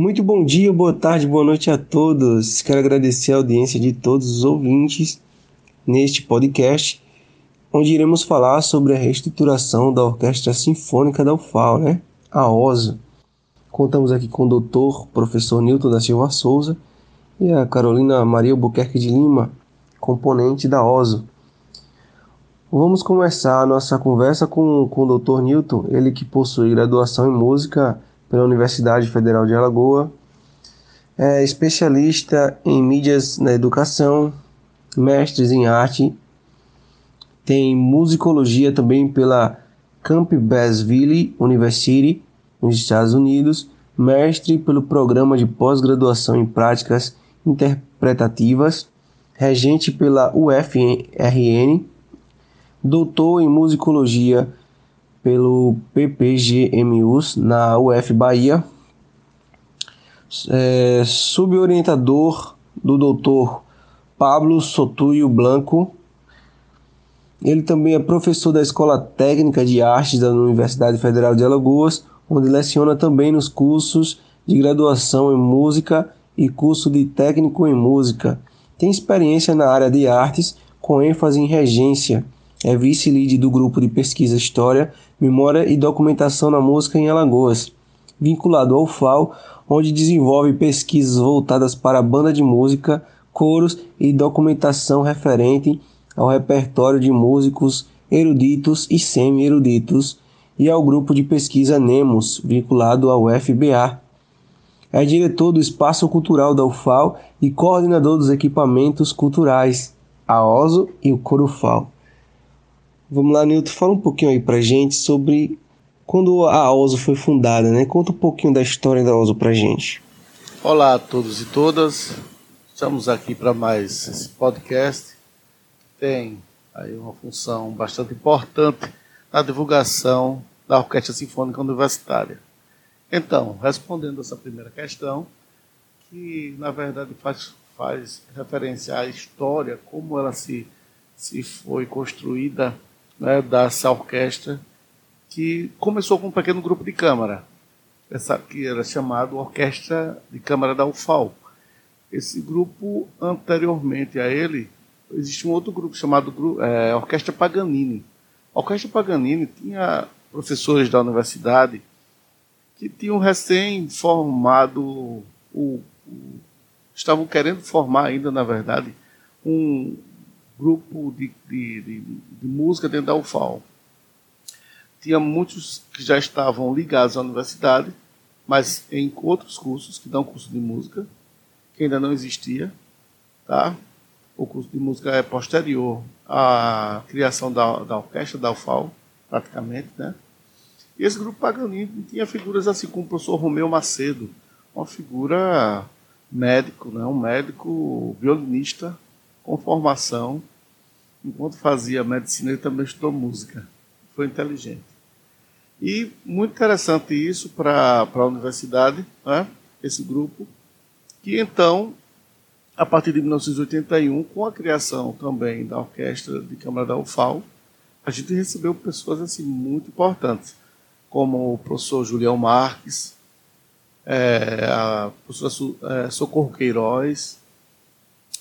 Muito bom dia, boa tarde, boa noite a todos. Quero agradecer a audiência de todos os ouvintes neste podcast, onde iremos falar sobre a reestruturação da Orquestra Sinfônica da UFAL, né? A OSO. Contamos aqui com o doutor, professor Newton da Silva Souza e a Carolina Maria Albuquerque de Lima, componente da OSO. Vamos começar a nossa conversa com, com o Dr. Newton, ele que possui graduação em música pela Universidade Federal de Alagoa, é especialista em mídias na educação, mestres em arte, tem musicologia também pela Campbellsville University, nos Estados Unidos, mestre pelo programa de pós-graduação em práticas interpretativas, regente pela UFRN doutor em musicologia pelo PPGMUS na UF Bahia, é, suborientador do doutor Pablo Sotuio Blanco. Ele também é professor da Escola Técnica de Artes da Universidade Federal de Alagoas, onde leciona também nos cursos de graduação em música e curso de técnico em música. Tem experiência na área de artes, com ênfase em regência é vice-lead do grupo de pesquisa História, Memória e Documentação na Música em Alagoas, vinculado ao FAO, onde desenvolve pesquisas voltadas para a banda de música, coros e documentação referente ao repertório de músicos eruditos e semi-eruditos, e ao grupo de pesquisa NEMOS, vinculado ao FBA. É diretor do Espaço Cultural da UFAL e coordenador dos equipamentos culturais, a OSO e o Corufal. Vamos lá, Nilton, fala um pouquinho aí pra gente sobre quando a OSO foi fundada, né? Conta um pouquinho da história da OSO pra gente. Olá a todos e todas. Estamos aqui para mais esse podcast. Tem aí uma função bastante importante na divulgação da Orquestra Sinfônica Universitária. Então, respondendo essa primeira questão, que na verdade faz, faz referência à história, como ela se, se foi construída né, dessa orquestra que começou com um pequeno grupo de câmara, essa que era chamado Orquestra de Câmara da UFAL. Esse grupo, anteriormente a ele, existia um outro grupo chamado é, Orquestra Paganini. A Orquestra Paganini tinha professores da universidade que tinham recém formado, o, o, estavam querendo formar ainda, na verdade, um, grupo de, de, de, de música dentro da UFAL. Tinha muitos que já estavam ligados à universidade, mas em outros cursos, que dão curso de música, que ainda não existia. Tá? O curso de música é posterior à criação da, da orquestra da UFAL, praticamente. Né? E esse grupo Paganini tinha figuras assim como o professor Romeu Macedo, uma figura médico, né? um médico violinista com formação enquanto fazia medicina, ele também estudou música. Foi inteligente. E muito interessante isso para a universidade, né? esse grupo, que então, a partir de 1981, com a criação também da Orquestra de Câmara da UFAL, a gente recebeu pessoas assim, muito importantes, como o professor Julião Marques, é, a professora é, Socorro Queiroz,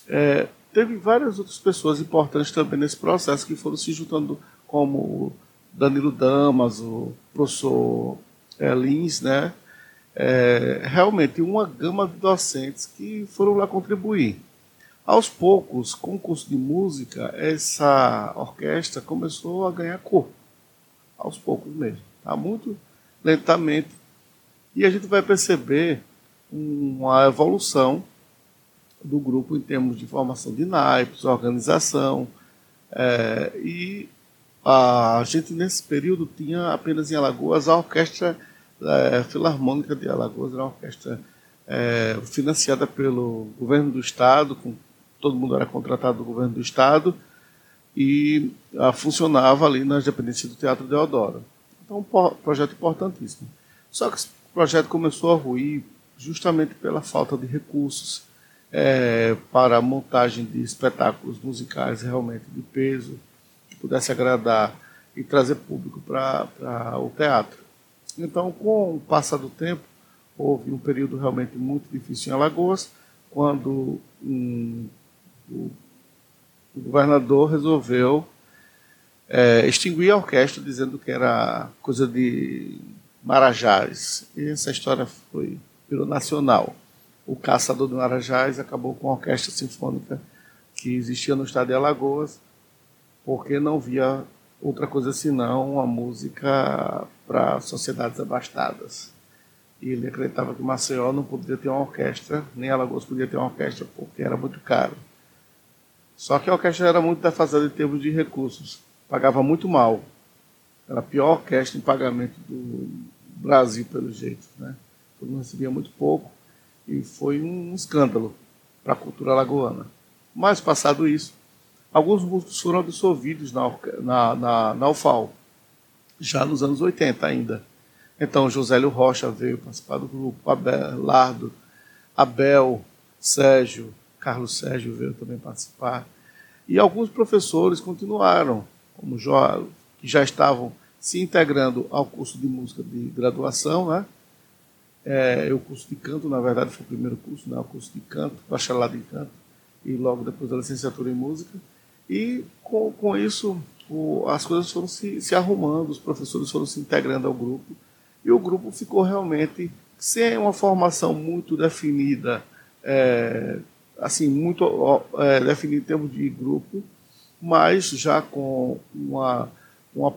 é, teve várias outras pessoas importantes também nesse processo que foram se juntando, como Danilo Damas, o professor é, Lins, né? É, realmente uma gama de docentes que foram lá contribuir. Aos poucos, com o curso de música, essa orquestra começou a ganhar corpo. Aos poucos mesmo. Tá? Muito lentamente. E a gente vai perceber uma evolução do grupo em termos de formação de naipes, organização. É, e a gente, nesse período, tinha apenas em Alagoas a Orquestra é, Filarmônica de Alagoas, era uma orquestra é, financiada pelo governo do Estado, com, todo mundo era contratado do governo do Estado, e a, funcionava ali nas dependências do Teatro Deodoro. Então, um projeto importantíssimo. Só que esse projeto começou a ruir justamente pela falta de recursos é, para a montagem de espetáculos musicais realmente de peso, que pudesse agradar e trazer público para o teatro. Então, com o passar do tempo, houve um período realmente muito difícil em Alagoas, quando um, o, o, governador resolveu é, extinguir a orquestra, dizendo que era coisa de Marajás. E essa história foi virou nacional. O caçador de Marajás acabou com a orquestra sinfônica que existia no estado de Alagoas, porque não via outra coisa senão uma música para sociedades abastadas. E ele acreditava que Maceió não poderia ter uma orquestra, nem Alagoas podia ter uma orquestra, porque era muito caro. Só que a orquestra era muito defasada em termos de recursos, pagava muito mal. Era a pior orquestra em pagamento do Brasil, pelo jeito. Né? Todo mundo recebia muito pouco foi um escândalo para a cultura alagoana. Mas, passado isso, alguns músicos foram absolvidos na, na, na, na já nos anos 80 ainda. Então, Josélio Rocha veio participar do grupo, Abelardo, Abel, Sérgio, Carlos Sérgio veio também participar. E alguns professores continuaram, como jo, que já estavam se integrando ao curso de música de graduação, né? É, o curso de canto, na verdade, foi o primeiro curso, né? o curso de canto, bacharelado em canto, e logo depois a licenciatura em música. E com, com isso, o, as coisas foram se, se arrumando, os professores foram se integrando ao grupo, e o grupo ficou realmente sem uma formação muito definida, é, assim, muito é, definida em termos de grupo, mas já com uma, uma,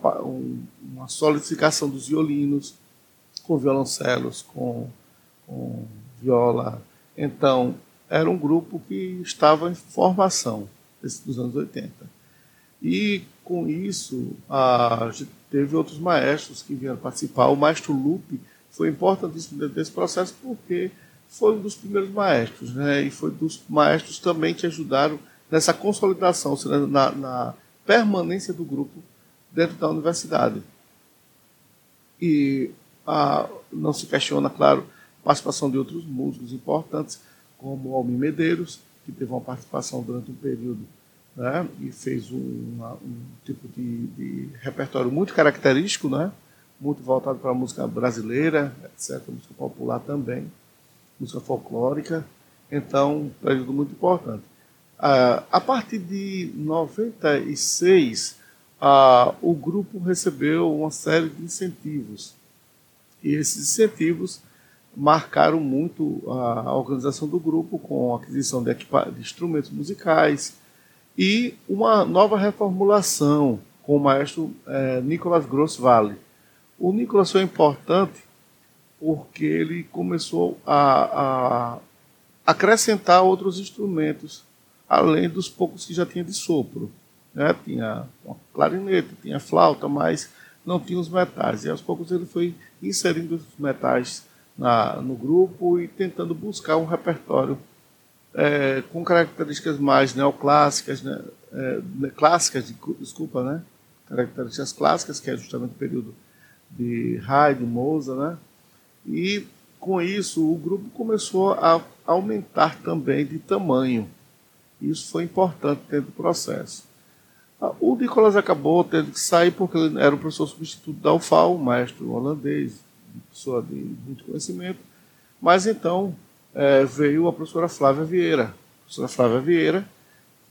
uma solidificação dos violinos, com violoncelos, com, com viola. Então, era um grupo que estava em formação dos anos 80. E com isso, a teve outros maestros que vieram participar. O maestro Lupe foi importantíssimo dentro desse processo porque foi um dos primeiros maestros, né? E foi dos maestros também que ajudaram nessa consolidação, seja, na, na permanência do grupo dentro da universidade. E a, não se questiona, claro, a participação de outros músicos importantes, como Almir Medeiros, que teve uma participação durante um período né, e fez um, uma, um tipo de, de, repertório muito característico, né, muito voltado para a música brasileira, etc., música popular também, música folclórica. Então, um período muito importante. Ah, a partir de 96, ah, o grupo recebeu uma série de incentivos. E esses incentivos marcaram muito a organização do grupo com a aquisição de, de instrumentos musicais, e uma nova reformulação com o maestro é, Nicolas Gross Vale. O Nicolas foi importante porque ele começou a, a acrescentar outros instrumentos, além dos poucos que já tinha de sopro. Né? Tinha clarinete, tinha flauta, mas não tinha os metais. E aos poucos ele foi inserindo os metais na, no grupo e tentando buscar um repertório é, com características mais neoclássicas, né, é, clássicas, de, desculpa, né, características clássicas, que é justamente o período de Haydn, Mozart, né, e com isso o grupo começou a aumentar também de tamanho. Isso foi importante dentro do processo. Ah, o Nicolas acabou tendo que sair porque ele era o professor substituto da UFAL, maestro holandês, pessoa de muito conhecimento, mas então é, veio a professora Flávia Vieira. A professora Flávia Vieira,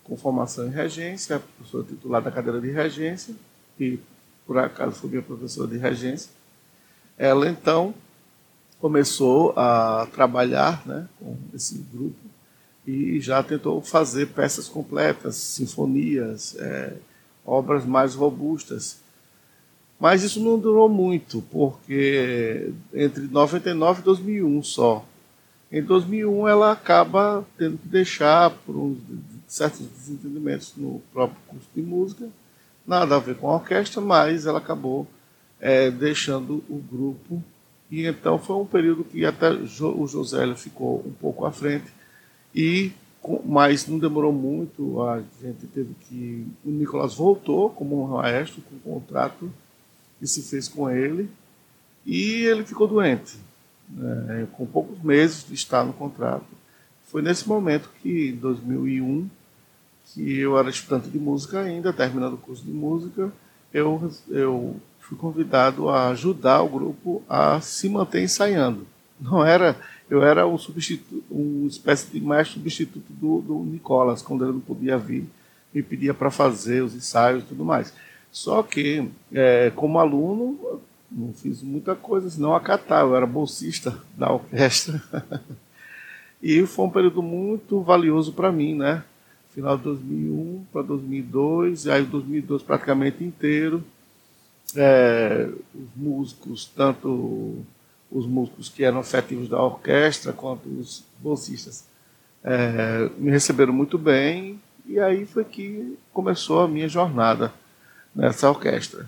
com formação em regência, professora titular da cadeira de regência, que por acaso foi minha professora de regência. Ela então começou a trabalhar né, com esse grupo e já tentou fazer peças completas, sinfonias, é, obras mais robustas. Mas isso não durou muito, porque entre 99 e 2001 só em 2001, ela acaba tendo que deixar por uns certos desentendimentos no próprio curso de música, nada a ver com a orquestra, mas ela acabou é, deixando o grupo. E então foi um período que até o Josélio ficou um pouco à frente, e mas não demorou muito, a gente teve que. O Nicolas voltou como um maestro com um contrato que se fez com ele, e ele ficou doente é, com poucos meses de estar no contrato. Foi nesse momento que, em 2001, que eu era estudante de música ainda, terminando o curso de música, eu, eu fui convidado a ajudar o grupo a se manter ensaiando. não era, eu era um substituto, uma espécie de maestro substituto do, do Nicolas, quando ele não podia vir, me pedia para fazer os ensaios e tudo mais. Só que, é, como aluno, não fiz muita coisa, senão acatar, eu era bolsista da orquestra. e foi um período muito valioso para mim, né? Final de 2001 para 2002, e aí 2002 praticamente inteiro. É, os músicos, tanto os músicos que eram efetivos da orquestra quanto os bolsistas, é, me receberam muito bem, e aí foi que começou a minha jornada nessa orquestra.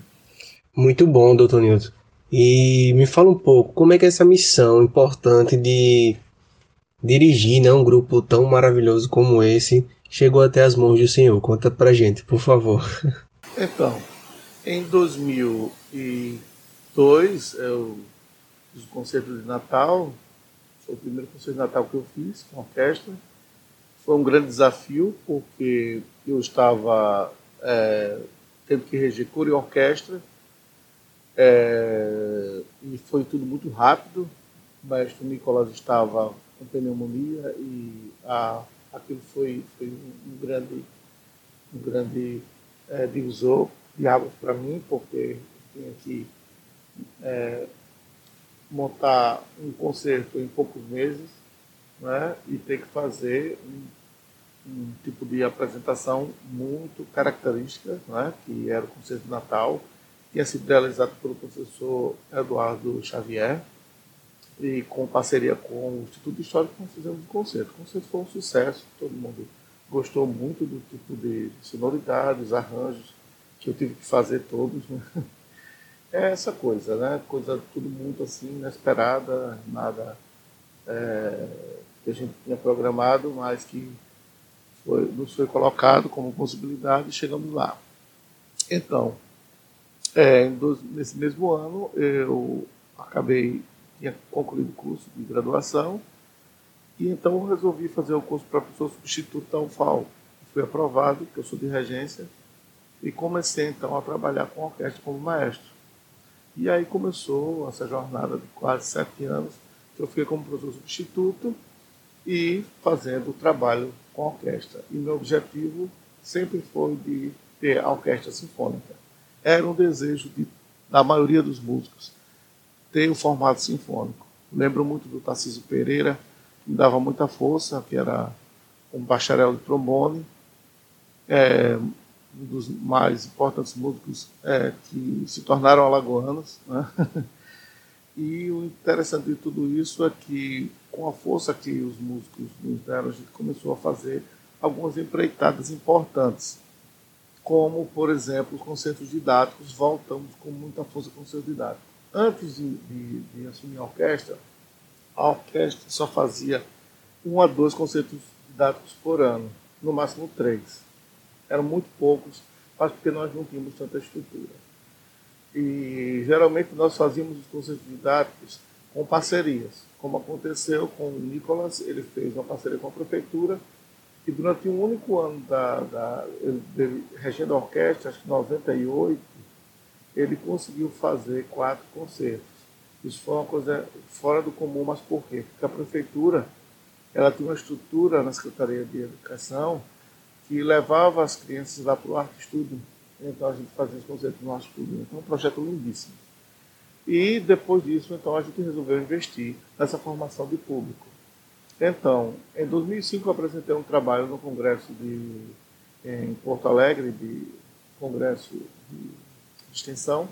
Muito bom, doutor Nilton. E me fala um pouco, como é que é essa missão importante de dirigir né, um grupo tão maravilhoso como esse chegou até as mãos do Senhor? Conta pra gente, por favor. Então, em 2002, eu fiz o concerto de Natal, foi o primeiro concerto de Natal que eu fiz com orquestra. Foi um grande desafio, porque eu estava é, tendo que reger coro e orquestra, é, e foi tudo muito rápido. O maestro estava com pneumonia e a, aquilo foi, foi um grande, um grande é, divisor de águas para mim, porque tinha que é, montar um concerto em poucos meses né, e ter que fazer um, um tipo de apresentação muito característica, né, que era o concerto de Natal tinha sido realizado pelo professor Eduardo Xavier e com parceria com o Instituto Histórico nós fizemos um concerto. O concerto foi um sucesso, todo mundo gostou muito do tipo de sonoridades, arranjos que eu tive que fazer todos. Né? É essa coisa, né? Coisa tudo muito assim inesperada, nada é, que a gente tinha programado, mas que foi, nos foi colocado como possibilidade e chegamos lá. Então, é, nesse mesmo ano, eu acabei, tinha concluído o curso de graduação, e então eu resolvi fazer o curso para professor substituto da UFAL. Fui aprovado, que eu sou de regência, e comecei então a trabalhar com a orquestra como maestro. E aí começou essa jornada de quase sete anos, que eu fiquei como professor substituto e fazendo o trabalho com a orquestra. E meu objetivo sempre foi de ter a orquestra sinfônica era um desejo de, da maioria dos músicos ter o formato sinfônico. Lembro muito do Tarcísio Pereira, que me dava muita força, que era um bacharel de trombone, é, um dos mais importantes músicos é, que se tornaram alagoanos. Né? E o interessante de tudo isso é que, com a força que os músicos nos deram, a gente começou a fazer algumas empreitadas importantes como, por exemplo, os concertos didáticos, voltamos com muita força com concerto didático. Antes de, de, de, assumir a orquestra, a orquestra só fazia um a dois concertos didáticos por ano, no máximo três. Eram muito poucos, mas porque nós não tínhamos tanta estrutura. E geralmente nós fazíamos os concertos didáticos com parcerias, como aconteceu com o Nicolas, ele fez uma parceria com a prefeitura e durante um único ano da, da regendo a orquestra, acho que 98, ele conseguiu fazer quatro concertos. Isso foi uma coisa fora do comum, mas por quê? Porque a prefeitura ela tinha uma estrutura na Secretaria de Educação que levava as crianças lá para o Arte Studio. Então a gente fazia os concertos no Arte Studio. Então, um projeto lindíssimo. E depois disso, então, a gente resolveu investir nessa formação de público. Então, em 2005 eu apresentei um trabalho no Congresso de, em Porto Alegre, de Congresso de Extensão,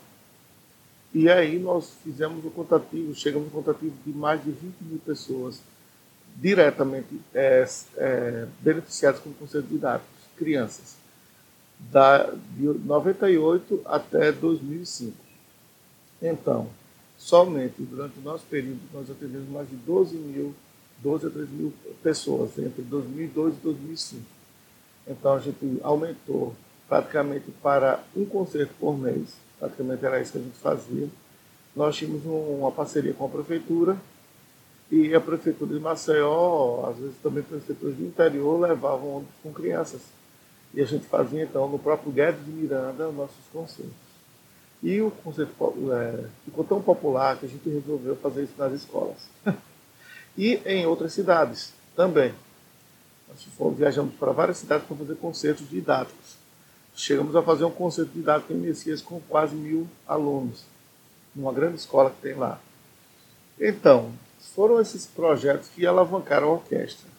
e aí nós fizemos o contativo, chegamos no contativo de mais de 20 mil pessoas diretamente é, é, beneficiadas com conselho didáticos, crianças, da, de 98 até 2005. Então, somente durante o nosso período nós atendemos mais de 12 mil 12 a 13 mil pessoas entre 2002 e 2005. Então a gente aumentou praticamente para um concerto por mês, praticamente era isso que a gente fazia. Nós tínhamos uma parceria com a prefeitura e a prefeitura de Maceió, às vezes também prefeituras do interior, levavam ônibus com crianças. E a gente fazia então no próprio Guedes de Miranda nossos concertos. E o concerto é, ficou tão popular que a gente resolveu fazer isso nas escolas. e em outras cidades também. Nós fomos, viajamos para várias cidades para fazer concertos didáticos. Chegamos a fazer um concerto didático em Messias com quase mil alunos, numa grande escola que tem lá. Então, foram esses projetos que alavancaram a orquestra.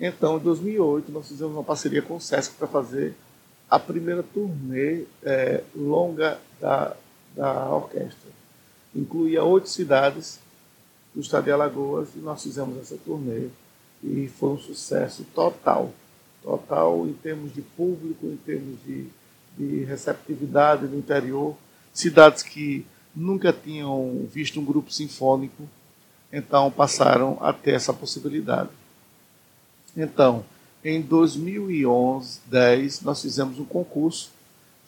Então, em 2008, nós fizemos uma parceria com o SESC para fazer a primeira turnê é, longa da, da orquestra. Incluía oito cidades do estado de Alagoas e nós fizemos essa turnê e foi um sucesso total. Total em termos de público, em termos de, de receptividade no interior. Cidades que nunca tinham visto um grupo sinfônico, então passaram a ter essa possibilidade. Então, em 2011, 10, nós fizemos um concurso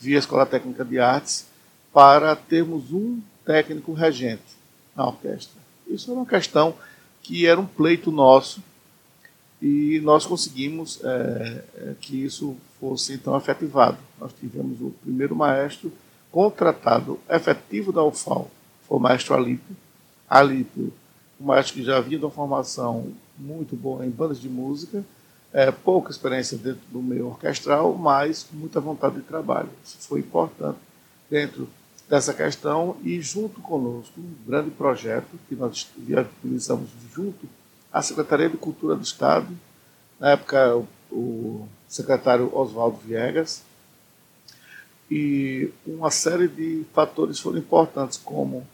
via Escola Técnica de Artes para termos um técnico regente na orquestra. Isso era uma questão que era um pleito nosso e nós conseguimos é, que isso fosse então efetivado. Nós tivemos o primeiro maestro contratado efetivo da UFAL, foi o maestro Alípio. Alípio, maestro que já havia de uma formação muito boa em bandas de música, é, pouca experiência dentro do meio orquestral, mas muita vontade de trabalho. Isso foi importante dentro dessa questão e junto conosco um grande projeto que nós viabilizamos junto a Secretaria de Cultura do Estado, na época o secretário Oswaldo Viegas, e uma série de fatores foram importantes, como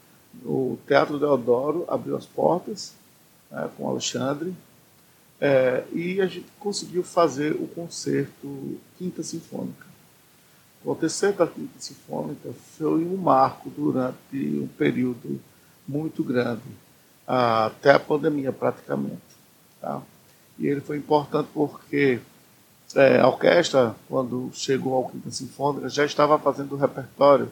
o Teatro Deodoro abriu as portas né, com Alexandre, é, e a gente conseguiu fazer o concerto Quinta Sinfônica. O terceiro da Quinta Sinfônica foi um marco durante um período muito grande até a pandemia praticamente. Tá? E ele foi importante porque é, a orquestra, quando chegou ao Quinta Sinfônica, já estava fazendo o repertório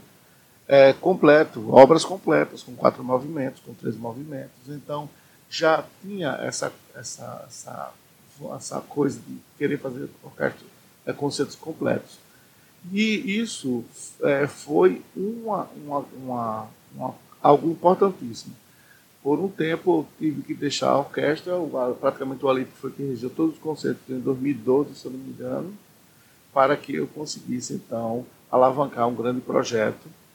é, completo, obras completas, com quatro movimentos, com três movimentos. Então, já tinha essa, essa, essa, essa coisa de querer fazer orquestra, é, concertos completos. E isso é, foi uma, uma, uma, uma, algo importantíssimo. Por um tempo eu tive que deixar a orquestra, praticamente o Alip foi quem regiu todos os concertos em 2012, se eu não me engano, para que eu conseguisse então alavancar um grande projeto que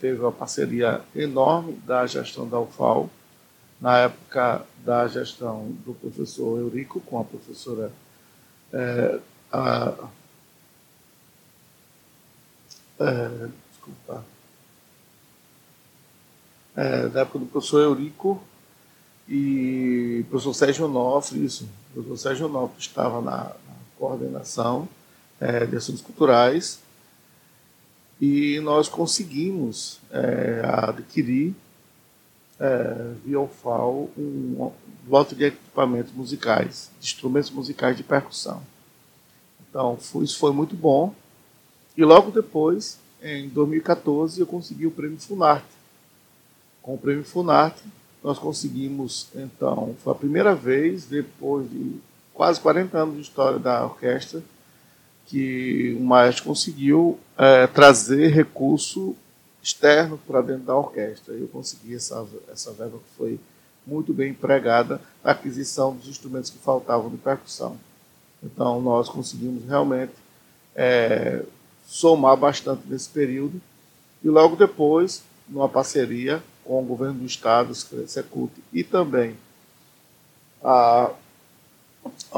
teve uma parceria enorme da gestão da UFAL, na época da gestão do professor Eurico com a professora é, a, é, desculpa, é, da época do professor Eurico e professor Sérgio Onofre, isso, o professor Sérgio Onofre estava na, na coordenação é, de assuntos culturais e nós conseguimos é, adquirir é, via UFAL um, lote de equipamentos musicais, de instrumentos musicais de percussão. Então, foi, isso foi muito bom. E logo depois, em 2014, eu consegui o prêmio Funarte com o prêmio Funarte, nós conseguimos, então, foi a primeira vez, depois de quase 40 anos de história da orquestra, que o maestro conseguiu é, trazer recurso externo para dentro da orquestra. Eu consegui essa, essa verba que foi muito bem empregada na aquisição dos instrumentos que faltavam de percussão. Então, nós conseguimos realmente é, somar bastante nesse período. E logo depois, numa parceria com o governo do estado, Secult, e também a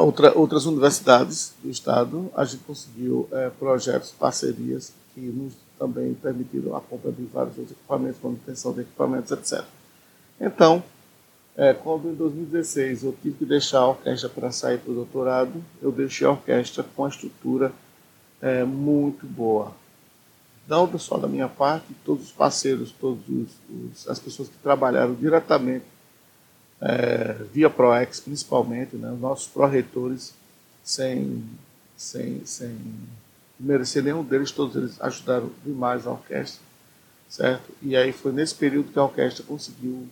outra, outras universidades do estado, a gente conseguiu é, projetos, parcerias que nos também permitiram a compra de vários outros equipamentos, manutenção de equipamentos, etc. Então, é, quando em 2016 eu tive que deixar a orquestra para sair para o doutorado, eu deixei a orquestra com a estrutura é, muito boa não só da minha parte, todos os parceiros, todas as pessoas que trabalharam diretamente é, via ProEx, principalmente, né, os nossos pró-reitores, sem, sem, sem merecer nenhum deles, todos eles ajudaram demais a orquestra, certo? E aí foi nesse período que a orquestra conseguiu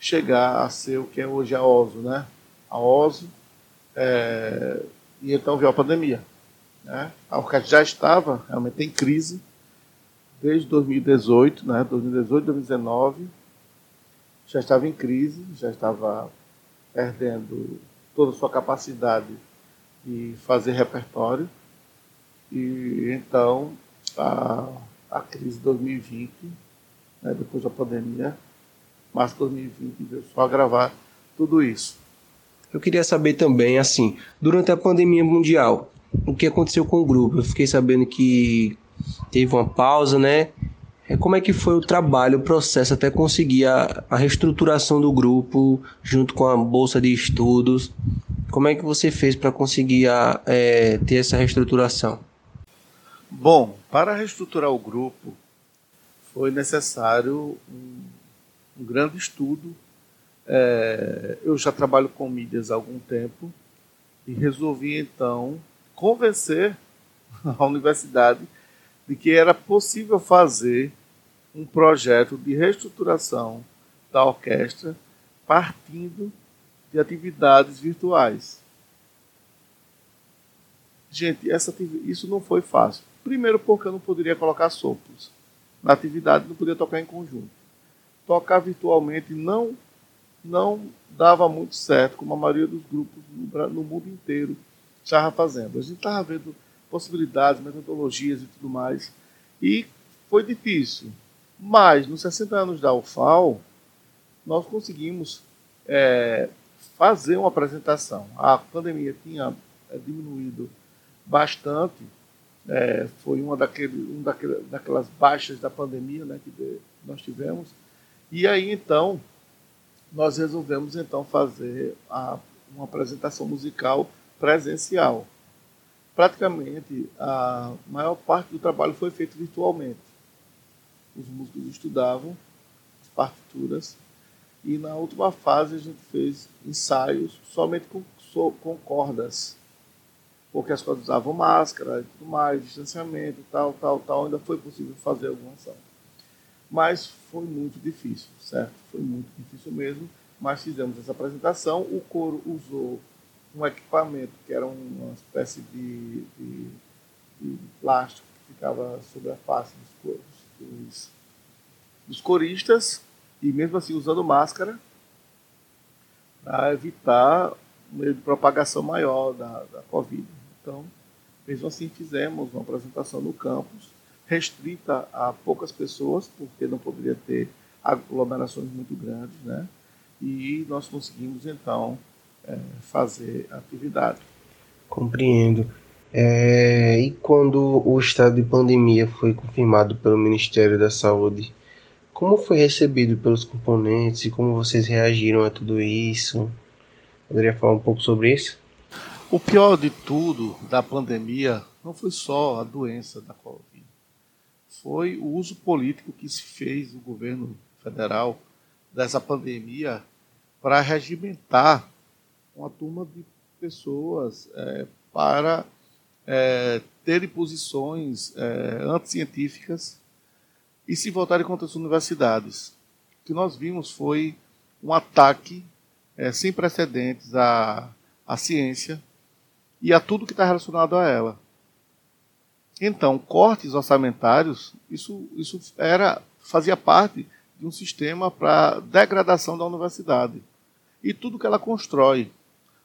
chegar a ser o que é hoje a OSO, né? A OSO, é, e então veio a pandemia. Né? A orquestra já estava realmente em crise, desde 2018, né, 2018, 2019, já estava em crise, já estava perdendo toda a sua capacidade de fazer repertório. E então a, a crise de 2020, né, depois da pandemia, março de 2020, veio só agravar tudo isso. Eu queria saber também, assim, durante a pandemia mundial, o que aconteceu com o grupo? Eu fiquei sabendo que teve uma pausa, né? É, como é que foi o trabalho, o processo até conseguir a, a reestruturação do grupo junto com a bolsa de estudos? Como é que você fez para conseguir a, é, ter essa reestruturação? Bom, para reestruturar o grupo foi necessário um, um grande estudo. É, eu já trabalho com mídias há algum tempo e resolvi então convencer a universidade de que era possível fazer um projeto de reestruturação da orquestra partindo de atividades virtuais. Gente, essa, isso não foi fácil. Primeiro, porque eu não poderia colocar sopros na atividade, não podia tocar em conjunto. Tocar virtualmente não não dava muito certo, como a maioria dos grupos no mundo inteiro estava fazendo. A gente estava vendo possibilidades, metodologias e tudo mais, e foi difícil. Mas, nos 60 anos da UFAL, nós conseguimos é, fazer uma apresentação. A pandemia tinha é, diminuído bastante, é, foi uma daquele, um daquele, daquelas baixas da pandemia né, que nós tivemos. E aí, então, nós resolvemos então fazer a, uma apresentação musical presencial. Praticamente, a maior parte do trabalho foi feito virtualmente os músicos estudavam as partituras e na última fase a gente fez ensaios somente com, com cordas, porque as cordas usavam máscara e tudo mais, distanciamento, tal, tal, tal, ainda foi possível fazer alguma ação. Mas foi muito difícil, certo? Foi muito difícil mesmo, mas fizemos essa apresentação, o coro usou um equipamento que era uma espécie de, de, de plástico que ficava sobre a face dos coros dos, dos coristas, e mesmo assim usando máscara, para evitar um meio de propagação maior da, da Covid. Então, mesmo assim, fizemos uma apresentação no campus, restrita a poucas pessoas, porque não poderia ter aglomerações muito grandes, né? E nós conseguimos, então, é, fazer atividade. Compreendo. É, e quando o estado de pandemia foi confirmado pelo Ministério da Saúde, como foi recebido pelos componentes e como vocês reagiram a tudo isso? Poderia falar um pouco sobre isso? O pior de tudo da pandemia não foi só a doença da Covid, foi o uso político que se fez no governo federal dessa pandemia para regimentar uma turma de pessoas é, para é, terem posições é, anticientíficas e se voltarem contra as universidades. O que nós vimos foi um ataque é, sem precedentes à, à ciência e a tudo que está relacionado a ela. Então, cortes orçamentários, isso, isso era, fazia parte de um sistema para degradação da universidade e tudo que ela constrói.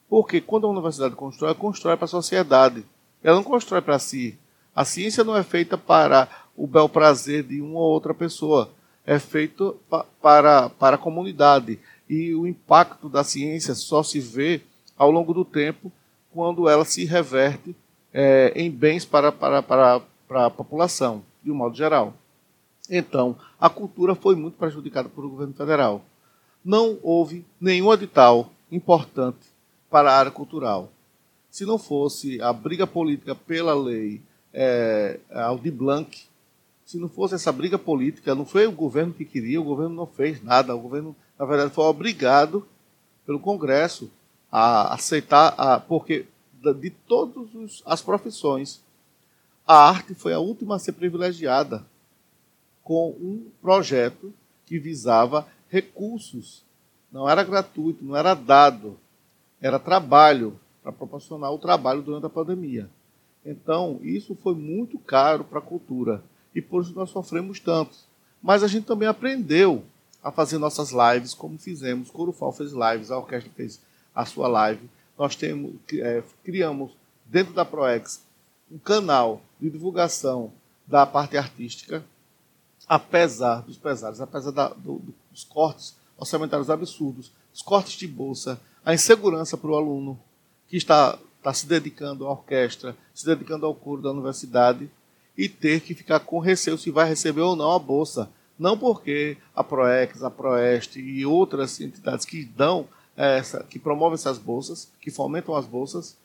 Porque quando a universidade constrói, constrói para a sociedade. Ela não constrói para si. A ciência não é feita para o bel prazer de uma ou outra pessoa. É feito para, para a comunidade. E o impacto da ciência só se vê ao longo do tempo quando ela se reverte é, em bens para, para, para, para a população, de um modo geral. Então, a cultura foi muito prejudicada pelo governo federal. Não houve nenhum edital importante para a área cultural se não fosse a briga política pela lei é, Aldi Blanc, se não fosse essa briga política, não foi o governo que queria, o governo não fez nada, o governo, na verdade, foi obrigado pelo Congresso a aceitar, a, porque de todas as profissões, a arte foi a última a ser privilegiada com um projeto que visava recursos. Não era gratuito, não era dado, era trabalho para proporcionar o trabalho durante a pandemia. Então, isso foi muito caro para a cultura e por isso nós sofremos tanto. Mas a gente também aprendeu a fazer nossas lives como fizemos. Corufal fez lives, a orquestra fez a sua live. Nós temos, é, criamos dentro da ProEx um canal de divulgação da parte artística, apesar dos pesares, apesar da, do, dos cortes orçamentários absurdos, os cortes de bolsa, a insegurança para o aluno que está, está se dedicando à orquestra, se dedicando ao coro da universidade e ter que ficar com receio se vai receber ou não a bolsa. Não porque a Proex, a Proeste e outras entidades que dão essa, que promovem essas bolsas, que fomentam as bolsas,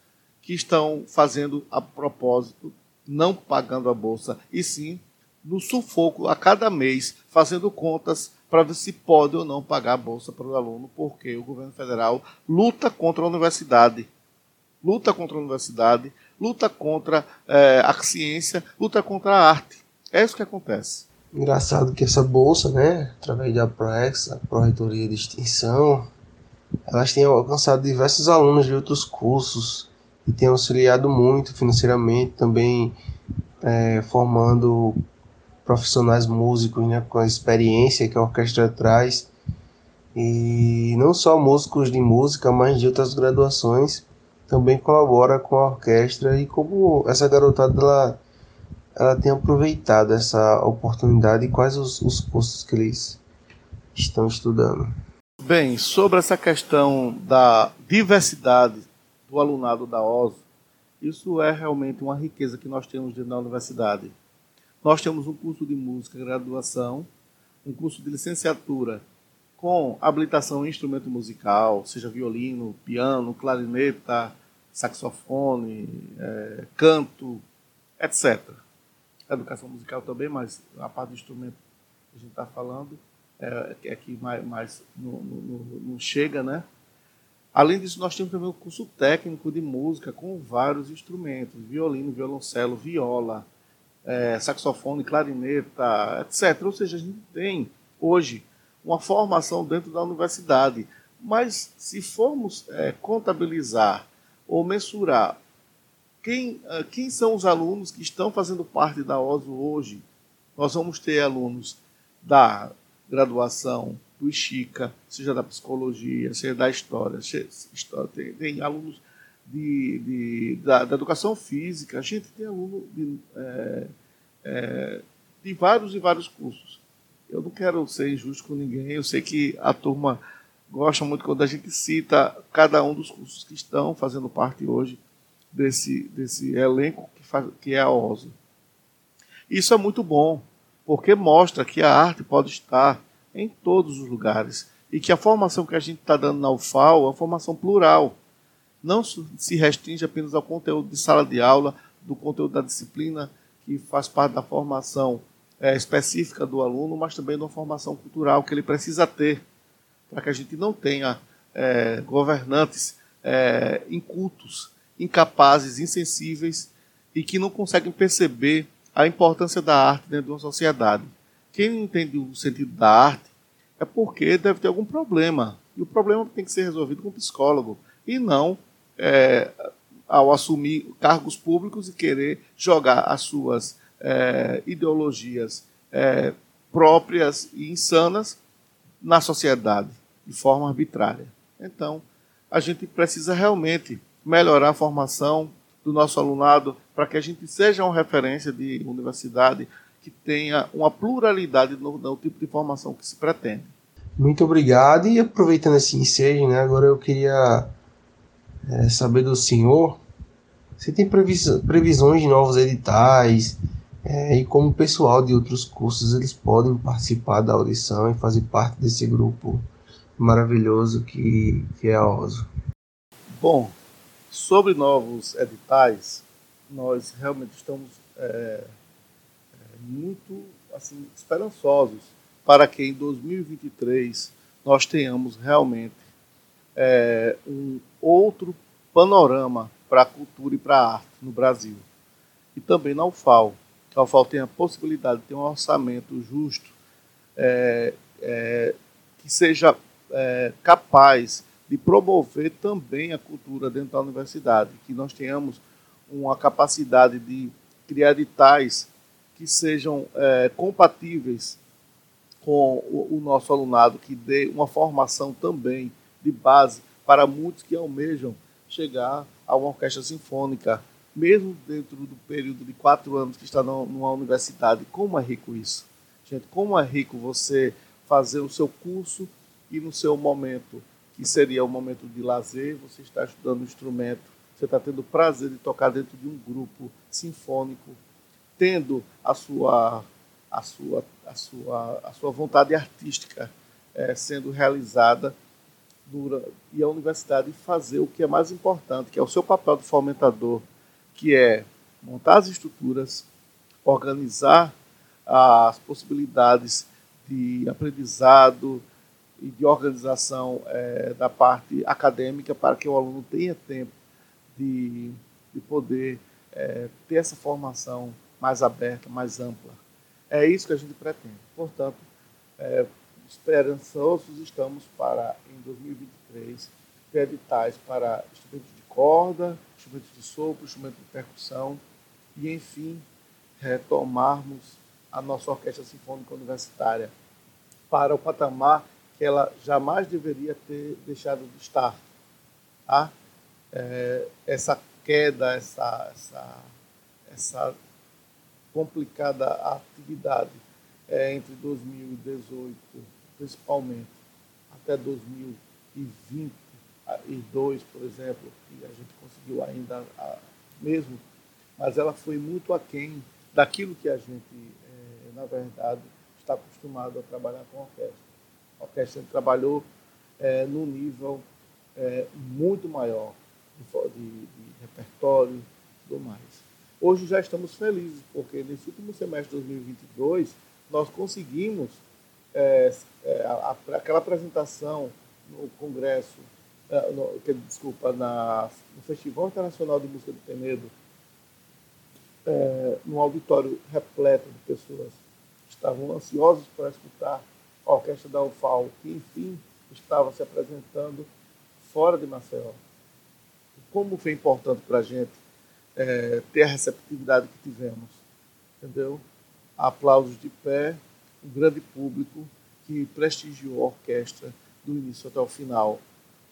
que estão fazendo a propósito, não pagando a bolsa, e sim no sufoco a cada mês, fazendo contas para ver se pode ou não pagar a bolsa para o aluno, porque o governo federal luta contra a universidade. Luta contra a universidade, luta contra é, a ciência, luta contra a arte. É isso que acontece. Engraçado que essa bolsa, né, através da ProEx, a Pró-Reitoria de Extensão, elas têm alcançado diversos alunos de outros cursos e têm auxiliado muito financeiramente, também é, formando profissionais músicos né, com a experiência que a orquestra traz. E não só músicos de música, mas de outras graduações também colabora com a orquestra e como essa garotada ela, ela tem aproveitado essa oportunidade e quais os, os cursos que eles estão estudando. Bem, sobre essa questão da diversidade do alunado da OSO, isso é realmente uma riqueza que nós temos dentro da universidade. Nós temos um curso de música graduação, um curso de licenciatura com habilitação em instrumento musical, seja violino, piano, clarineta, saxofone, é, canto, etc. Educação musical também, mas a parte do instrumento que a gente está falando é, é que mais, mais não, chega, né? Além disso, nós temos também o curso técnico de música com vários instrumentos: violino, violoncelo, viola, é, saxofone, clarineta, etc. Ou seja, a gente tem hoje uma formação dentro da universidade. Mas se formos é, contabilizar ou mensurar. Quem, é, quem são os alunos que estão fazendo parte da OSO hoje, nós vamos ter alunos da graduação do IXICA, seja da psicologia, seja da história, história tem, tem alunos de, de da, da, educação física, a gente tem aluno de, é, é, de vários e vários cursos. Eu não quero ser injusto com ninguém, eu sei que a turma gosta muito quando a gente cita cada um dos cursos que estão fazendo parte hoje desse, desse elenco que, faz, que é a OSO. Isso é muito bom, porque mostra que a arte pode estar em todos os lugares e que a formação que a gente está dando na UFAL é uma formação plural não se restringe apenas ao conteúdo de sala de aula, do conteúdo da disciplina, que faz parte da formação é, específica do aluno, mas também de uma formação cultural que ele precisa ter, para que a gente não tenha é, governantes é, incultos, incapazes, insensíveis e que não conseguem perceber a importância da arte dentro de uma sociedade. Quem não entende o sentido da arte é porque deve ter algum problema. E o problema tem que ser resolvido com o psicólogo e não é, ao assumir cargos públicos e querer jogar as suas é, ideologias é, próprias e insanas na sociedade de forma arbitrária. Então, a gente precisa realmente melhorar a formação do nosso alunado para que a gente seja uma referência de universidade que tenha uma pluralidade no, no tipo de formação que se pretende. Muito obrigado. E aproveitando esse ensejo, né, agora eu queria é, saber do senhor se tem previsões de novos editais é, e como o pessoal de outros cursos eles podem participar da audição e fazer parte desse grupo maravilhoso que, que é a OSO. Bom, sobre novos editais, nós realmente estamos é, é muito assim, esperançosos para que em 2023 nós tenhamos realmente é, um outro panorama para a cultura e para a arte no Brasil. E também na UFAL, que a UFAL tem a possibilidade de ter um orçamento justo é, é, que seja é, capaz de promover também a cultura dentro da universidade, que nós tenhamos uma capacidade de criar editais que sejam é, compatíveis com o, o nosso alunado, que dê uma formação também de base para muitos que almejam chegar a uma orquestra sinfônica, mesmo dentro do período de quatro anos que está numa universidade. Como é rico isso? Gente, como é rico você fazer o seu curso e no seu momento, que seria o momento de lazer, você está estudando um instrumento, você está tendo o prazer de tocar dentro de um grupo sinfônico, tendo a sua, a sua, a sua, a sua vontade artística é, sendo realizada e a universidade fazer o que é mais importante, que é o seu papel de fomentador, que é montar as estruturas, organizar as possibilidades de aprendizado e de organização é, da parte acadêmica para que o aluno tenha tempo de, de poder é, ter essa formação mais aberta, mais ampla. É isso que a gente pretende. Portanto, é, esperançosos estamos para, em 2023, ter editais para instrumentos de corda, instrumentos de sopro, instrumentos de percussão e, enfim, retomarmos a nossa Orquestra Sinfônica Universitária para o patamar ela jamais deveria ter deixado de estar. Tá? É, essa queda, essa, essa, essa complicada atividade é, entre 2018, principalmente, até 2022, por exemplo, que a gente conseguiu ainda a, mesmo, mas ela foi muito aquém daquilo que a gente, é, na verdade, está acostumado a trabalhar com orquestra. A orquestra trabalhou é, num nível é, muito maior de, de, de repertório e tudo mais. Hoje já estamos felizes, porque nesse último semestre de 2022 nós conseguimos é, é, a, a, aquela apresentação no Congresso, é, no, que, desculpa, na, no Festival Internacional de Música do Penedo, é, num auditório repleto de pessoas que estavam ansiosos para escutar a orquestra da UFAO, que enfim estava se apresentando fora de Maceió. Como foi importante para a gente é, ter a receptividade que tivemos, entendeu? Aplausos de pé, um grande público que prestigiou a orquestra do início até o final,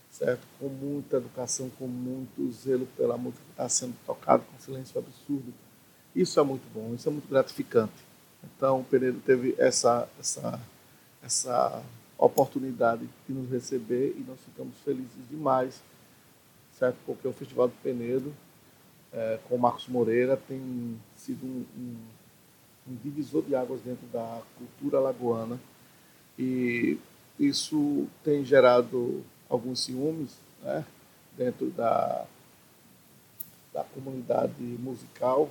certo? Com muita educação, com muito zelo pela música que está sendo tocada, com silêncio absurdo. Isso é muito bom, isso é muito gratificante. Então, o Penedo teve essa, essa, essa oportunidade de nos receber e nós ficamos felizes demais, certo? Porque o Festival do Penedo, é, com o Marcos Moreira, tem sido um, um, um divisor de águas dentro da cultura lagoana. E isso tem gerado alguns ciúmes né, dentro da, da comunidade musical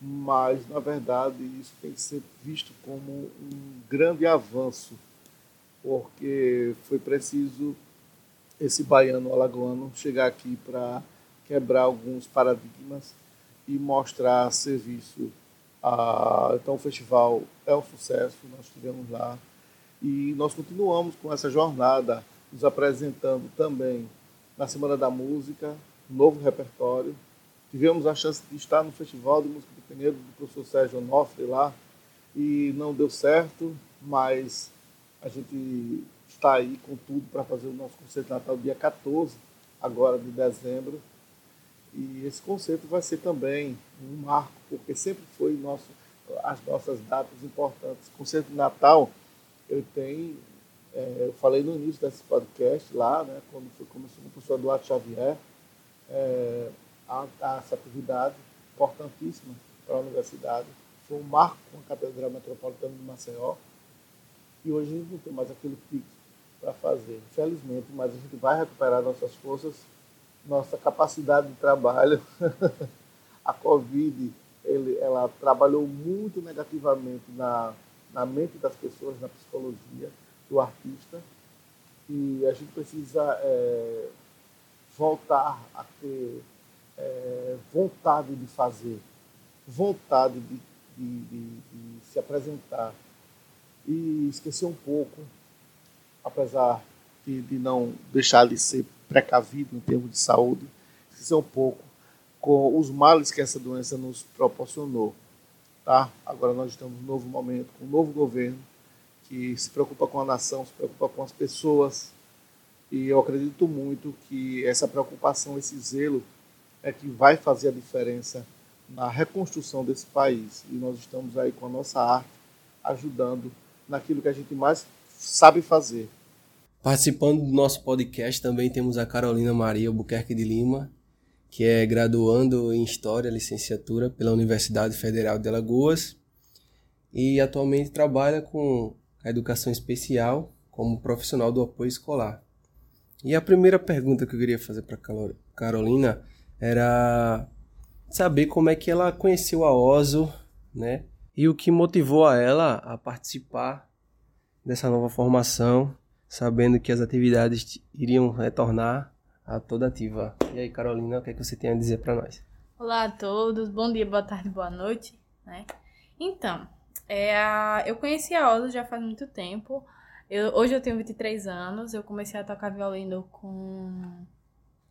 mas na verdade isso tem que ser visto como um grande avanço, porque foi preciso esse baiano alagoano chegar aqui para quebrar alguns paradigmas e mostrar serviço. Então o festival é um sucesso, nós estivemos lá e nós continuamos com essa jornada, nos apresentando também na Semana da Música, um novo repertório, Tivemos a chance de estar no Festival de Música de Penedo do professor Sérgio Onofre lá e não deu certo, mas a gente está aí com tudo para fazer o nosso concerto de Natal dia 14, agora de dezembro. E esse concerto vai ser também um marco, porque sempre foi nosso, as nossas datas importantes. Concerto de Natal, eu tenho, é, eu falei no início desse podcast lá, né, quando foi, começou com o professor Eduardo Xavier, é, a, a essa atividade importantíssima para a universidade. Foi um marco com a Catedral Metropolitana de Maceió. E hoje a gente não tem mais aquele pique para fazer, infelizmente, mas a gente vai recuperar nossas forças, nossa capacidade de trabalho. a Covid, ele, ela trabalhou muito negativamente na, na mente das pessoas, na psicologia do artista. E a gente precisa é, voltar a ter é, vontade de fazer, vontade de, de, de, de, se apresentar e esquecer um pouco, apesar de, de não deixar de ser precavido em termos de saúde, esquecer um pouco com os males que essa doença nos proporcionou. Tá? Agora nós estamos num novo momento, com um novo governo que se preocupa com a nação, se preocupa com as pessoas E eu acredito muito que essa preocupação, esse zelo, é que vai fazer a diferença na reconstrução desse país. E nós estamos aí com a nossa arte ajudando naquilo que a gente mais sabe fazer. Participando do nosso podcast também temos a Carolina Maria Albuquerque de Lima, que é graduando em História, licenciatura pela Universidade Federal de Alagoas e atualmente trabalha com a educação especial como profissional do apoio escolar. E a primeira pergunta que eu queria fazer para Carolina era saber como é que ela conheceu a OSO, né? E o que motivou a ela a participar dessa nova formação, sabendo que as atividades iriam retornar a toda ativa. E aí, Carolina, o que é que você tem a dizer para nós? Olá a todos, bom dia, boa tarde, boa noite. Né? Então, é a... eu conheci a Osa já faz muito tempo. Eu, hoje eu tenho 23 anos, eu comecei a tocar violino com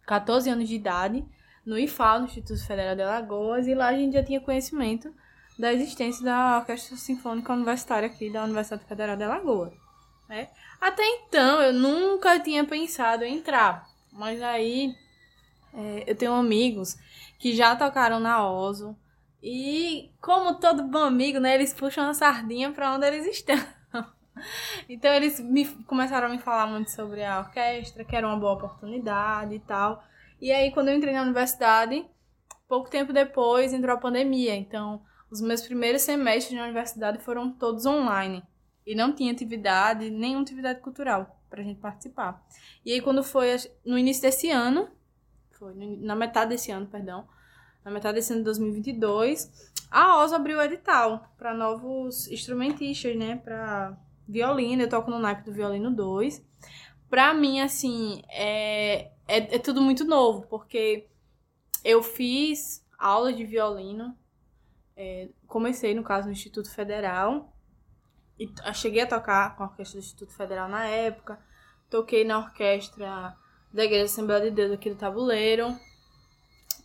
14 anos de idade no IFAL, no Instituto Federal de Alagoas, e lá a gente já tinha conhecimento da existência da Orquestra Sinfônica Universitária aqui da Universidade Federal de Alagoas. Né? Até então eu nunca tinha pensado em entrar, mas aí é, eu tenho amigos que já tocaram na OSO e, como todo bom amigo, né, eles puxam a sardinha para onde eles estão. então eles me, começaram a me falar muito sobre a orquestra, que era uma boa oportunidade e tal. E aí, quando eu entrei na universidade, pouco tempo depois entrou a pandemia. Então, os meus primeiros semestres na universidade foram todos online. E não tinha atividade, nenhuma atividade cultural pra gente participar. E aí, quando foi no início desse ano, foi na metade desse ano, perdão, na metade desse ano de 2022, a OS abriu o edital para novos instrumentistas, né? Para violino, eu toco no naipe do violino 2. Pra mim, assim, é, é, é tudo muito novo, porque eu fiz aula de violino, é, comecei, no caso, no Instituto Federal, e cheguei a tocar com a orquestra do Instituto Federal na época, toquei na orquestra da Igreja Assembleia de Deus aqui do Tabuleiro,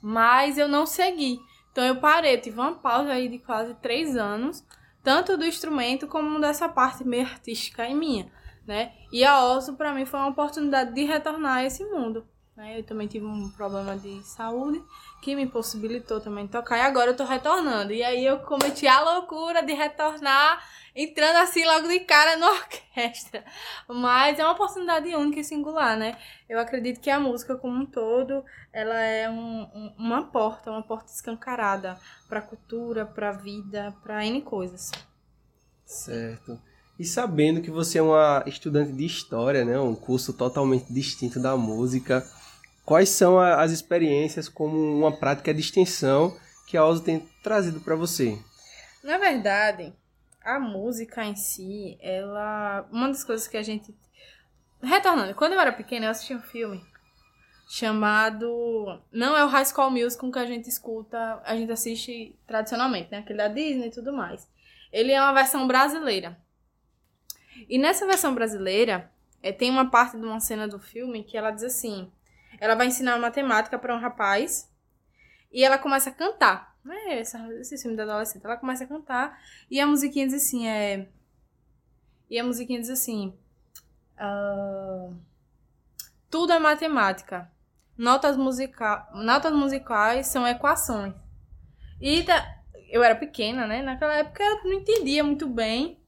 mas eu não segui. Então eu parei, tive uma pausa aí de quase três anos, tanto do instrumento como dessa parte meio artística em minha, né? E a OSO para mim foi uma oportunidade de retornar a esse mundo. Né? Eu também tive um problema de saúde que me possibilitou também tocar. E agora eu tô retornando. E aí eu cometi a loucura de retornar, entrando assim logo de cara na orquestra. Mas é uma oportunidade única e singular, né? Eu acredito que a música como um todo, ela é um, um, uma porta, uma porta escancarada para cultura, para vida, para N coisas. Certo. E sabendo que você é uma estudante de história, né, um curso totalmente distinto da música, quais são as experiências como uma prática de extensão que a OSO tem trazido para você? Na verdade, a música em si, ela. Uma das coisas que a gente. Retornando, quando eu era pequena, eu assisti um filme chamado. Não é o High School Musical que a gente escuta, a gente assiste tradicionalmente, né? Aquele da Disney e tudo mais. Ele é uma versão brasileira. E nessa versão brasileira, é, tem uma parte de uma cena do filme que ela diz assim: ela vai ensinar matemática para um rapaz e ela começa a cantar. Né? Esse, esse filme da adolescente. Ela começa a cantar e a musiquinha diz assim: é. E a musiquinha diz assim: uh, Tudo é matemática. Notas, musica notas musicais são equações. E eu era pequena, né? Naquela época eu não entendia muito bem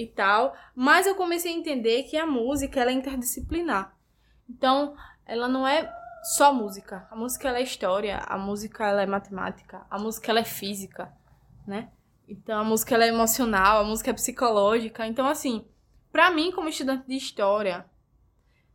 e tal, mas eu comecei a entender que a música ela é interdisciplinar. Então, ela não é só música. A música ela é história, a música ela é matemática, a música ela é física, né? Então a música ela é emocional, a música é psicológica. Então assim, para mim como estudante de história,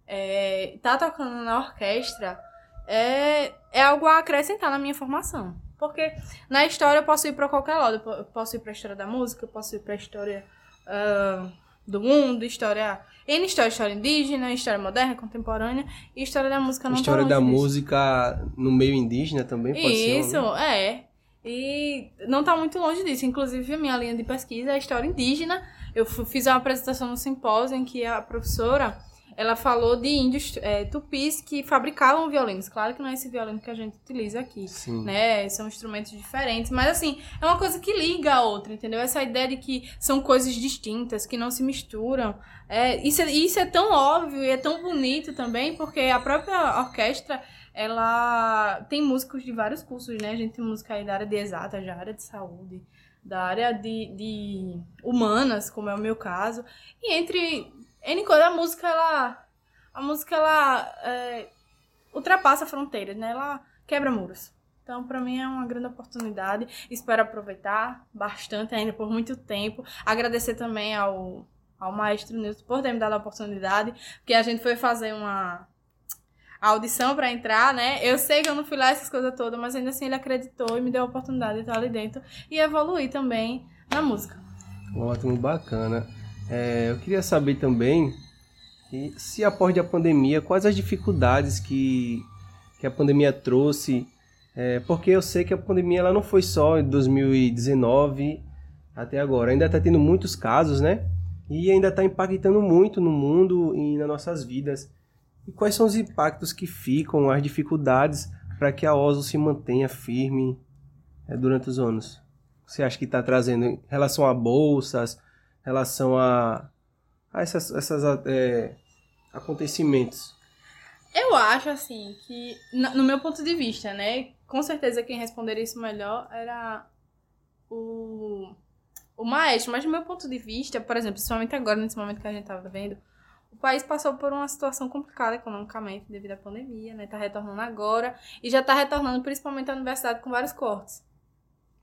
é, tá tocando na orquestra é, é algo a acrescentar na minha formação. Porque na história eu posso ir para qualquer lado. Eu posso ir para a história da música, eu posso ir para a história uh, do mundo, história. N história, história indígena, história moderna, contemporânea e história da música não História da disso. música no meio indígena também pode Isso, ser. Isso, é. E não está muito longe disso. Inclusive, a minha linha de pesquisa é história indígena. Eu fiz uma apresentação no simpósio em que a professora ela falou de índios é, tupis que fabricavam violinos. Claro que não é esse violino que a gente utiliza aqui, Sim. né? São instrumentos diferentes, mas assim, é uma coisa que liga a outra, entendeu? Essa ideia de que são coisas distintas, que não se misturam. É, isso, é, isso é tão óbvio e é tão bonito também, porque a própria orquestra, ela tem músicos de vários cursos, né? A gente tem música aí da área de exata, da área de saúde, da área de, de humanas, como é o meu caso. E entre N coisa, a música, ela. A música, ela é, ultrapassa fronteiras, né? Ela quebra muros. Então, para mim é uma grande oportunidade. Espero aproveitar bastante ainda por muito tempo. Agradecer também ao, ao maestro Nilson por ter me dado a oportunidade, porque a gente foi fazer uma audição para entrar, né? Eu sei que eu não fui lá essas coisas todas, mas ainda assim ele acreditou e me deu a oportunidade de estar ali dentro e evoluir também na música. Ótimo, bacana. É, eu queria saber também se após a pandemia, quais as dificuldades que, que a pandemia trouxe, é, porque eu sei que a pandemia ela não foi só em 2019 até agora, ainda está tendo muitos casos, né? E ainda está impactando muito no mundo e nas nossas vidas. E quais são os impactos que ficam, as dificuldades para que a OSO se mantenha firme é, durante os anos? Você acha que está trazendo em relação a bolsas, relação a, a essas, essas é, acontecimentos? Eu acho, assim, que, no meu ponto de vista, né? Com certeza quem responderia isso melhor era o, o maestro. Mas, no meu ponto de vista, por exemplo, principalmente agora, nesse momento que a gente estava vendo, o país passou por uma situação complicada economicamente devido à pandemia, né? Tá retornando agora e já tá retornando principalmente a universidade com vários cortes.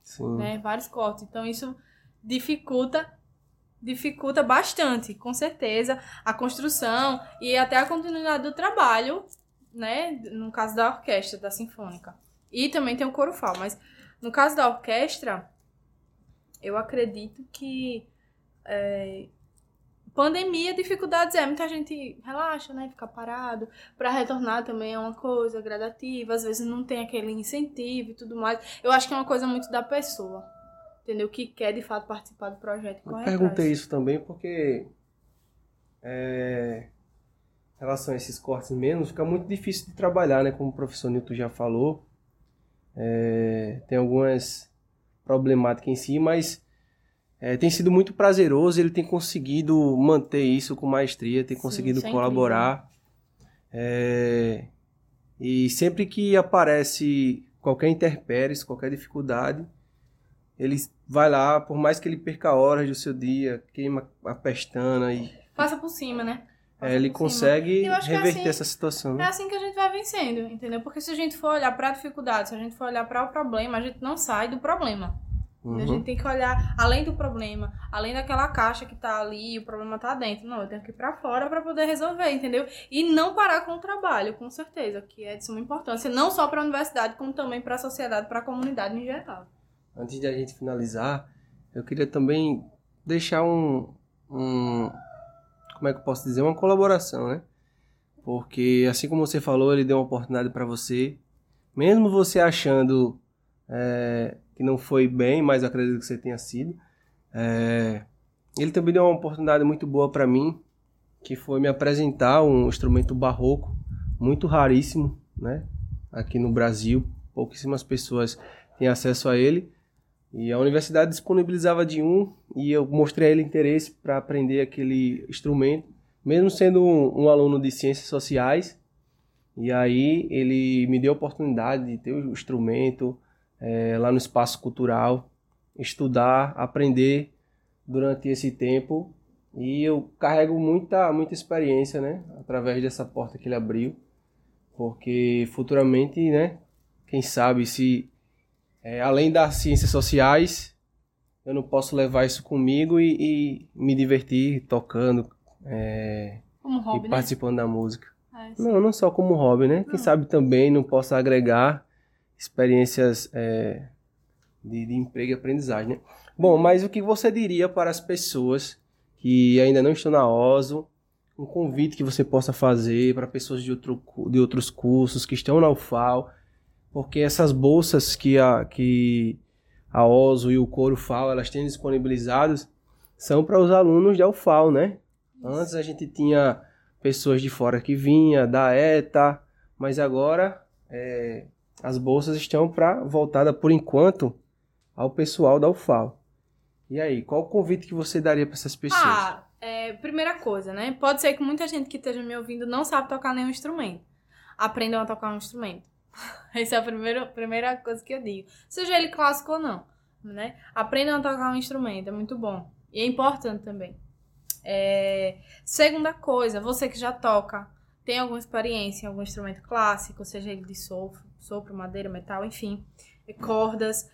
Sim. Né? Vários cortes. Então, isso dificulta dificulta bastante, com certeza, a construção e até a continuidade do trabalho, né? No caso da orquestra, da sinfônica. E também tem o coro fal, mas no caso da orquestra, eu acredito que é, pandemia, dificuldades é muita gente relaxa, né? Fica parado. Para retornar também é uma coisa gradativa, às vezes não tem aquele incentivo e tudo mais. Eu acho que é uma coisa muito da pessoa entendeu? Que quer de fato participar do projeto. Eu perguntei isso também porque é, em relação a esses cortes menos, fica muito difícil de trabalhar, né? Como o professor Newton já falou. É, tem algumas problemáticas em si, mas é, tem sido muito prazeroso, ele tem conseguido manter isso com maestria, tem conseguido Sim, colaborar. É, e sempre que aparece qualquer interpéries, qualquer dificuldade, ele vai lá, por mais que ele perca horas do seu dia, queima a pestana e. Passa por cima, né? É, ele consegue é reverter assim, essa situação. Né? É assim que a gente vai vencendo, entendeu? Porque se a gente for olhar para a dificuldade, se a gente for olhar para o problema, a gente não sai do problema. Uhum. A gente tem que olhar além do problema, além daquela caixa que tá ali e o problema tá dentro. Não, eu tenho que ir para fora para poder resolver, entendeu? E não parar com o trabalho, com certeza, que é de suma importância, não só para a universidade, como também para a sociedade, para a comunidade em geral antes de a gente finalizar, eu queria também deixar um, um como é que eu posso dizer, uma colaboração, né? Porque assim como você falou, ele deu uma oportunidade para você, mesmo você achando é, que não foi bem, mas acredito que você tenha sido. É, ele também deu uma oportunidade muito boa para mim, que foi me apresentar um instrumento barroco muito raríssimo, né? Aqui no Brasil, pouquíssimas pessoas têm acesso a ele. E a universidade disponibilizava de um e eu mostrei a ele interesse para aprender aquele instrumento, mesmo sendo um, um, aluno de ciências sociais. E aí ele me deu a oportunidade de ter o instrumento é, lá no espaço cultural, estudar, aprender durante esse tempo. E eu carrego muita, muita experiência, né, através dessa porta que ele abriu, porque futuramente, né, quem sabe se é, além das ciências sociais, eu não posso levar isso comigo e, e me divertir tocando é, hobby, e né? participando né? da música. É, não, não só como hobby, né? Não. Quem sabe também não possa agregar experiências é, de, de, emprego e aprendizagem, né? Bom, mas o que você diria para as pessoas que ainda não estão na OSO, um convite que você possa fazer para pessoas de, outro, de outros cursos que estão na UFAL, porque essas bolsas que a, que a OSO e o Coro FAO elas têm disponibilizadas são para os alunos da UFAL, né? Antes a gente tinha pessoas de fora que vinha, da ETA, mas agora é, as bolsas estão para voltada por enquanto ao pessoal da UFAL. E aí, qual o convite que você daria para essas pessoas? Ah, é, primeira coisa, né? Pode ser que muita gente que esteja me ouvindo não sabe tocar nenhum instrumento. Aprendam a tocar um instrumento. Essa é a primeira, primeira coisa que eu digo. Seja ele clássico ou não, né? Aprendam a tocar um instrumento, é muito bom. E é importante também. É... Segunda coisa, você que já toca, tem alguma experiência em algum instrumento clássico, seja ele de sopro, sopro madeira, metal, enfim, cordas.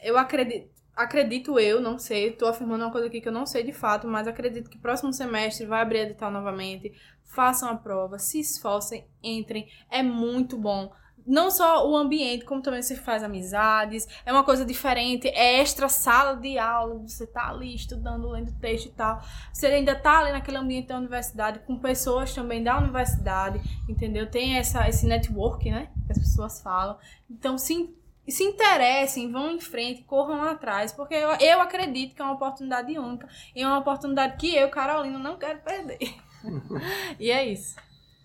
Eu acredito, acredito eu, não sei, estou afirmando uma coisa aqui que eu não sei de fato, mas acredito que próximo semestre vai abrir edital novamente. Façam a prova, se esforcem, entrem, é muito bom não só o ambiente, como também você faz amizades, é uma coisa diferente, é extra sala de aula, você tá ali estudando, lendo texto e tal. Você ainda tá ali naquele ambiente da universidade, com pessoas também da universidade, entendeu? Tem essa, esse network, né? Que as pessoas falam. Então, se, se interessem, vão em frente, corram atrás, porque eu, eu acredito que é uma oportunidade única e é uma oportunidade que eu, Carolina, não quero perder. e é isso.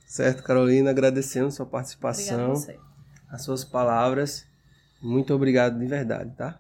Certo, Carolina, agradecendo sua participação, as suas palavras. Muito obrigado de verdade, tá?